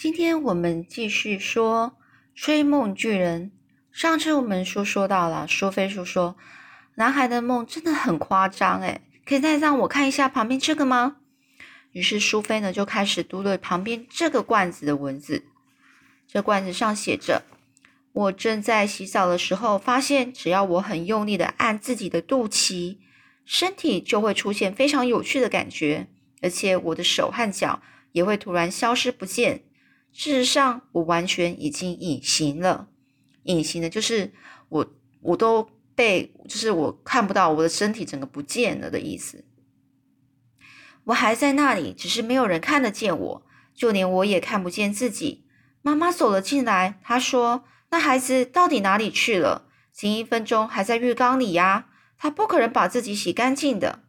今天我们继续说《追梦巨人》。上次我们说说到了，苏菲说说男孩的梦真的很夸张，诶可以再让我看一下旁边这个吗？于是苏菲呢就开始读了旁边这个罐子的文字。这罐子上写着：“我正在洗澡的时候，发现只要我很用力的按自己的肚脐，身体就会出现非常有趣的感觉，而且我的手和脚也会突然消失不见。事实上，我完全已经隐形了。隐形的就是我，我都被，就是我看不到我的身体整个不见了的意思。我还在那里，只是没有人看得见我，就连我也看不见自己。”妈妈走了进来，她说：“那孩子到底哪里去了？前一分钟还在浴缸里呀，他不可能把自己洗干净的。”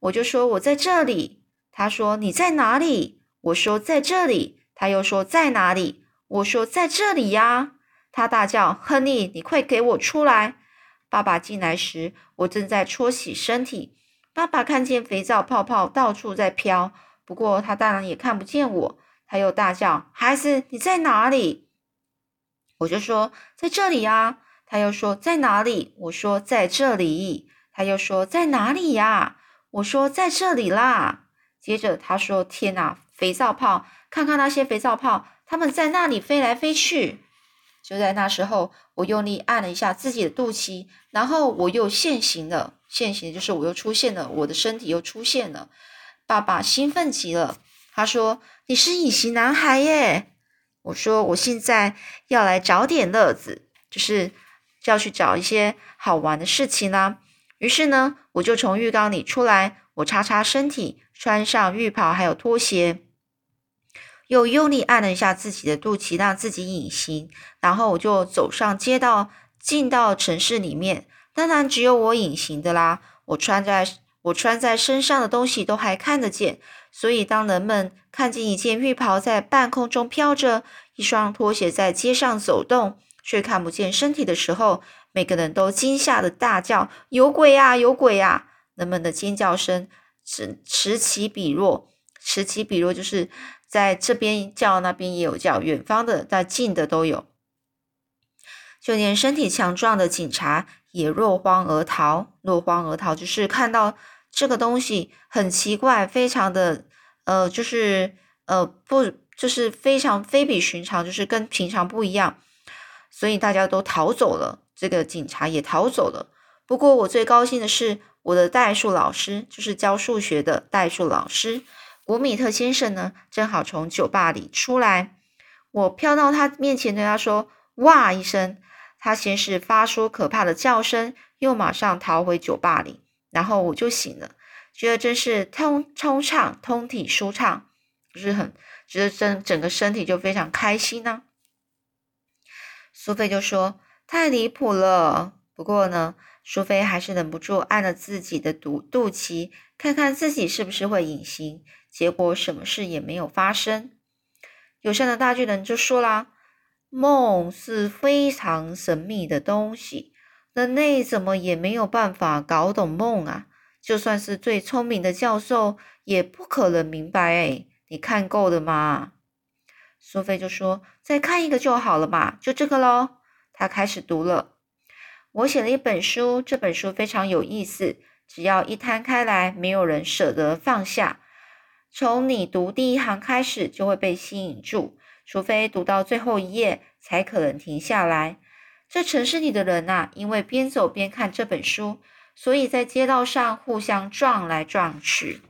我就说：“我在这里。”他说：“你在哪里？”我说：“在这里。”他又说：“在哪里？”我说：“在这里呀。”他大叫：“亨利，你快给我出来！”爸爸进来时，我正在搓洗身体。爸爸看见肥皂泡泡到处在飘，不过他当然也看不见我。他又大叫：“孩子，你在哪里？”我就说：“在这里呀。”他又说：“在哪里？”我说：“在这里。”他又说：“在哪里呀？”我说：“在这里啦。”接着他说：“天哪，肥皂泡！看看那些肥皂泡，它们在那里飞来飞去。”就在那时候，我用力按了一下自己的肚脐，然后我又现形了。现形就是我又出现了，我的身体又出现了。爸爸兴奋极了。他说：“你是隐形男孩耶！”我说：“我现在要来找点乐子，就是要去找一些好玩的事情啦。”于是呢，我就从浴缸里出来，我擦擦身体，穿上浴袍还有拖鞋，又用力按了一下自己的肚脐，让自己隐形。然后我就走上街道，进到城市里面。当然，只有我隐形的啦。我穿在我穿在身上的东西都还看得见。所以，当人们看见一件浴袍在半空中飘着，一双拖鞋在街上走动，却看不见身体的时候，每个人都惊吓的大叫：“有鬼啊！有鬼啊！”人们的尖叫声此此起彼落，此起彼落，就是在这边叫，那边也有叫，远方的、在近的都有。就连身体强壮的警察也落荒而逃。落荒而逃，就是看到。这个东西很奇怪，非常的呃，就是呃不，就是非常非比寻常，就是跟平常不一样，所以大家都逃走了，这个警察也逃走了。不过我最高兴的是，我的代数老师，就是教数学的代数老师古米特先生呢，正好从酒吧里出来。我飘到他面前，对他说：“哇！”一声，他先是发出可怕的叫声，又马上逃回酒吧里。然后我就醒了，觉得真是通通畅、通体舒畅，不是很觉得整整个身体就非常开心呢。苏菲就说：“太离谱了。”不过呢，苏菲还是忍不住按了自己的肚肚脐，看看自己是不是会隐形。结果什么事也没有发生。友善的大巨人就说啦：“梦是非常神秘的东西。”人类怎么也没有办法搞懂梦啊！就算是最聪明的教授，也不可能明白。哎，你看够了吗？苏菲就说：“再看一个就好了嘛，就这个喽。”他开始读了。我写了一本书，这本书非常有意思，只要一摊开来，没有人舍得放下。从你读第一行开始，就会被吸引住，除非读到最后一页，才可能停下来。这城市里的人呐，因为边走边看这本书，所以在街道上互相撞来撞去。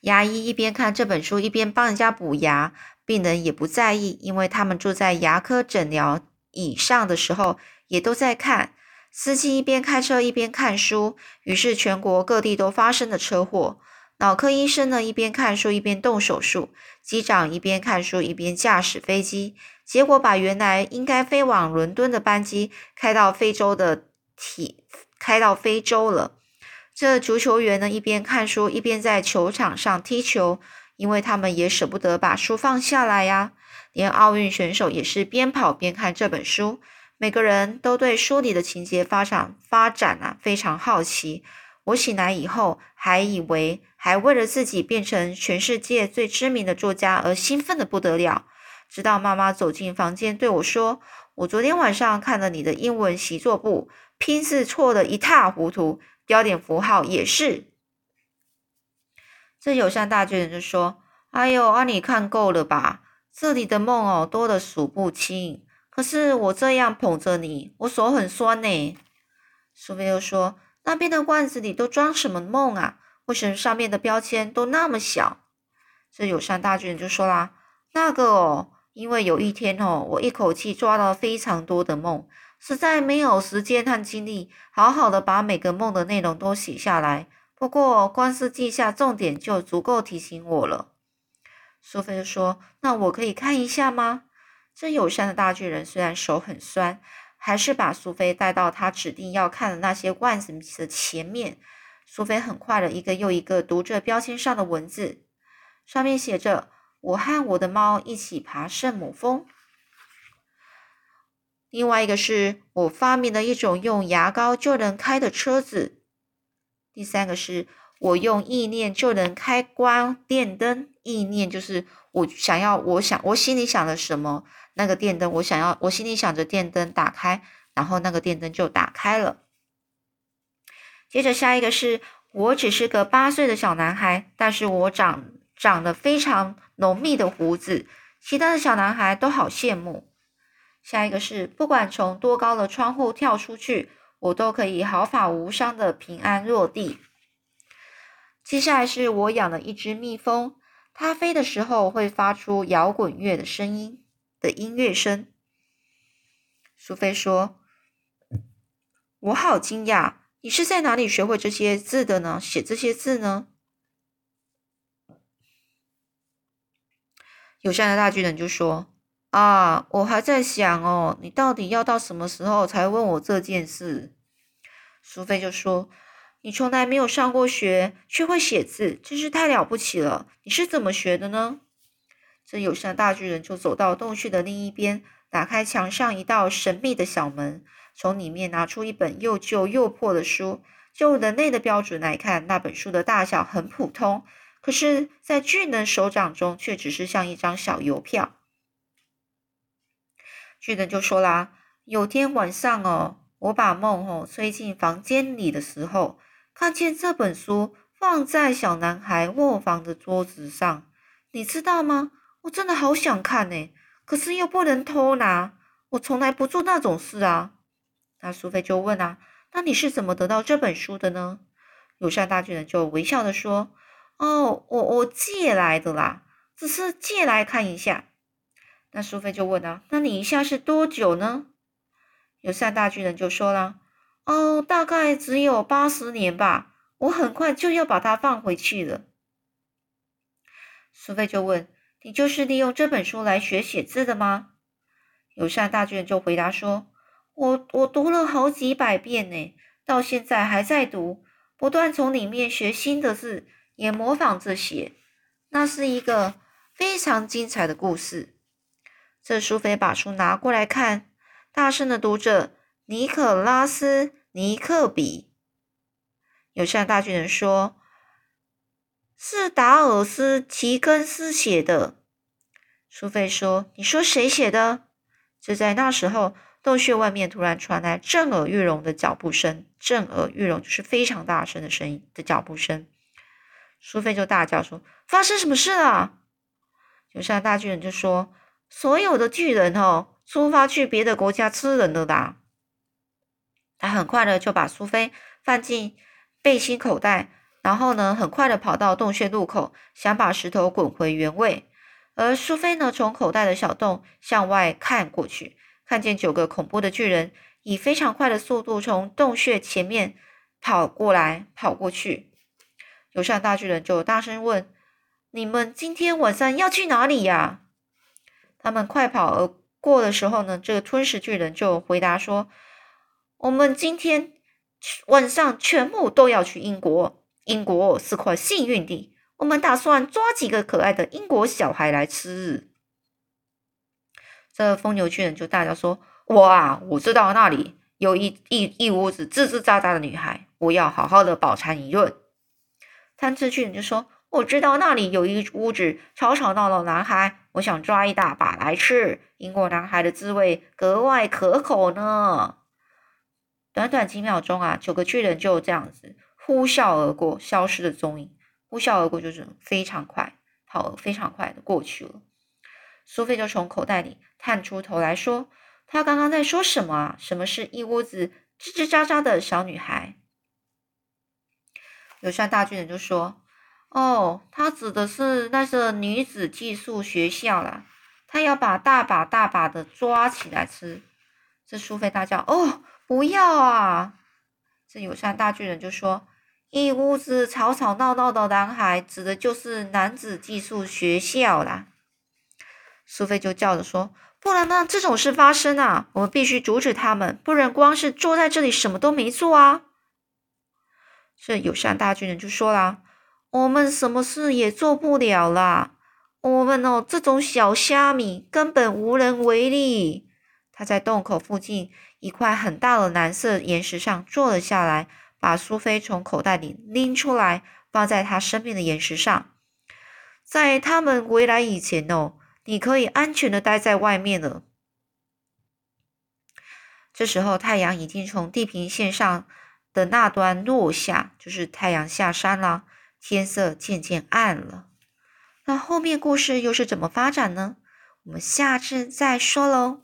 牙医一边看这本书，一边帮人家补牙，病人也不在意，因为他们坐在牙科诊疗椅上的时候，也都在看。司机一边开车一边看书，于是全国各地都发生了车祸。脑科医生呢，一边看书一边动手术；机长一边看书一边驾驶飞机。结果把原来应该飞往伦敦的班机开到非洲的体开到非洲了。这足球员呢一边看书一边在球场上踢球，因为他们也舍不得把书放下来呀。连奥运选手也是边跑边看这本书，每个人都对书里的情节发展发展啊非常好奇。我醒来以后，还以为还为了自己变成全世界最知名的作家而兴奋的不得了。直到妈妈走进房间对我说：“我昨天晚上看了你的英文习作簿，拼字错的一塌糊涂，标点符号也是。”这友善大巨人就说：“哎呦，啊，你看够了吧？这里的梦哦，多的数不清。可是我这样捧着你，我手很酸呢。”苏菲又说。那边的罐子里都装什么梦啊？为什么上面的标签都那么小？这友善大巨人就说啦：“那个哦，因为有一天哦，我一口气抓到非常多的梦，实在没有时间和精力好好的把每个梦的内容都写下来。不过光是记下重点就足够提醒我了。”苏菲就说：“那我可以看一下吗？”这友善的大巨人虽然手很酸。还是把苏菲带到他指定要看的那些罐子的前面。苏菲很快的一个又一个读着标签上的文字，上面写着：“我和我的猫一起爬圣母峰。”另外一个是我发明了一种用牙膏就能开的车子。第三个是我用意念就能开关电灯。意念就是我想要，我想我心里想的什么。那个电灯，我想要，我心里想着电灯打开，然后那个电灯就打开了。接着下一个是我只是个八岁的小男孩，但是我长长得非常浓密的胡子，其他的小男孩都好羡慕。下一个是不管从多高的窗户跳出去，我都可以毫发无伤的平安落地。接下来是我养了一只蜜蜂，它飞的时候会发出摇滚乐的声音。的音乐声，苏菲说：“我好惊讶，你是在哪里学会这些字的呢？写这些字呢？”友善的大巨人就说：“啊，我还在想哦，你到底要到什么时候才问我这件事？”苏菲就说：“你从来没有上过学，却会写字，真是太了不起了！你是怎么学的呢？”这友善大巨人就走到洞穴的另一边，打开墙上一道神秘的小门，从里面拿出一本又旧又破的书。就人类的标准来看，那本书的大小很普通，可是，在巨人手掌中却只是像一张小邮票。巨人就说啦：“有天晚上哦，我把梦哦吹进房间里的时候，看见这本书放在小男孩卧房的桌子上，你知道吗？”我真的好想看呢，可是又不能偷拿。我从来不做那种事啊。那苏菲就问啊：“那你是怎么得到这本书的呢？”友善大巨人就微笑的说：“哦，我我借来的啦，只是借来看一下。”那苏菲就问啊：“那你一下是多久呢？”友善大巨人就说了：“哦，大概只有八十年吧。我很快就要把它放回去了。”苏菲就问。你就是利用这本书来学写字的吗？友善大巨人就回答说：“我我读了好几百遍呢，到现在还在读，不断从里面学新的字，也模仿着写。那是一个非常精彩的故事。”这苏菲把书拿过来看，大声的读着：“尼可拉斯·尼克比。”友善大巨人说。是达尔斯·齐根斯写的。苏菲说：“你说谁写的？”就在那时候，洞穴外面突然传来震耳欲聋的脚步声，震耳欲聋就是非常大声的声音的脚步声。苏菲就大叫说：“发生什么事了？”就像大巨人就说：“所有的巨人哦，出发去别的国家吃人了啦！”他很快的就把苏菲放进背心口袋。然后呢，很快的跑到洞穴入口，想把石头滚回原位。而苏菲呢，从口袋的小洞向外看过去，看见九个恐怖的巨人以非常快的速度从洞穴前面跑过来、跑过去。有善大巨人就大声问：“你们今天晚上要去哪里呀？”他们快跑而过的时候呢，这个吞噬巨人就回答说：“我们今天晚上全部都要去英国。”英国是块幸运地，我们打算抓几个可爱的英国小孩来吃。这疯牛巨人就大叫说：“哇，我知道那里有一一一屋子吱吱喳喳的女孩，我要好好的饱餐一顿。贪吃巨人就说：“我知道那里有一屋子吵吵闹闹男孩，我想抓一大把来吃，英国男孩的滋味格外可口呢。”短短几秒钟啊，九个巨人就这样子呼啸而过，消失的踪影。呼啸而过就是非常快，跑非常快的过去了。苏菲就从口袋里探出头来说：“他刚刚在说什么啊？什么是一屋子吱吱喳喳的小女孩？”友善大巨人就说：“哦，他指的是那个女子寄宿学校啦，他要把大把大把的抓起来吃。”这苏菲大叫：“哦，不要啊！”这友善大巨人就说：“一屋子吵吵闹闹的男孩，指的就是男子寄宿学校啦。”苏菲就叫着说：“不能让这种事发生啊！我们必须阻止他们，不然光是坐在这里什么都没做啊！”这友善大巨人就说啦：“我们什么事也做不了啦，我们哦这种小虾米根本无能为力。”他在洞口附近一块很大的蓝色岩石上坐了下来，把苏菲从口袋里拎出来，放在他身边的岩石上。在他们回来以前哦，你可以安全的待在外面了。这时候太阳已经从地平线上。的那端落下，就是太阳下山了，天色渐渐暗了。那后面故事又是怎么发展呢？我们下次再说喽。